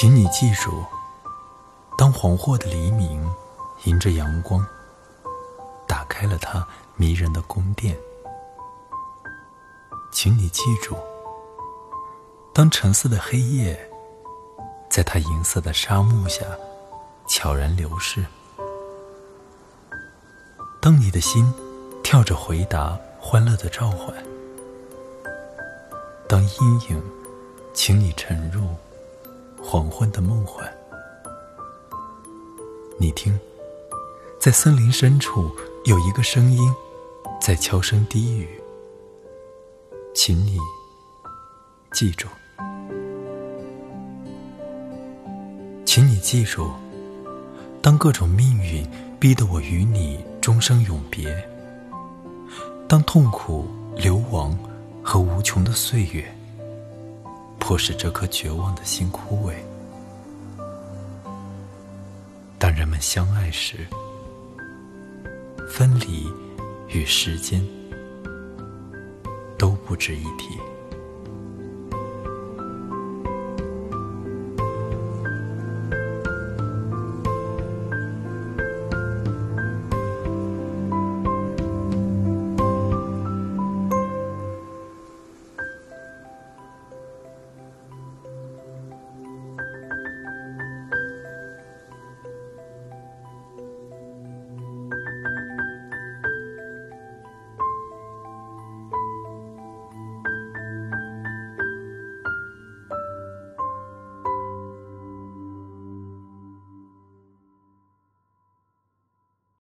请你记住，当黄昏的黎明迎着阳光，打开了它迷人的宫殿。请你记住，当橙色的黑夜在它银色的沙漠下悄然流逝，当你的心跳着回答欢乐的召唤，当阴影请你沉入黄昏的梦幻，你听，在森林深处有一个声音在悄声低语。请你记住，请你记住，当各种命运逼得我与你终生永别，当痛苦、流亡和无穷的岁月迫使这颗绝望的心枯萎，当人们相爱时，分离与时间。都不值一提。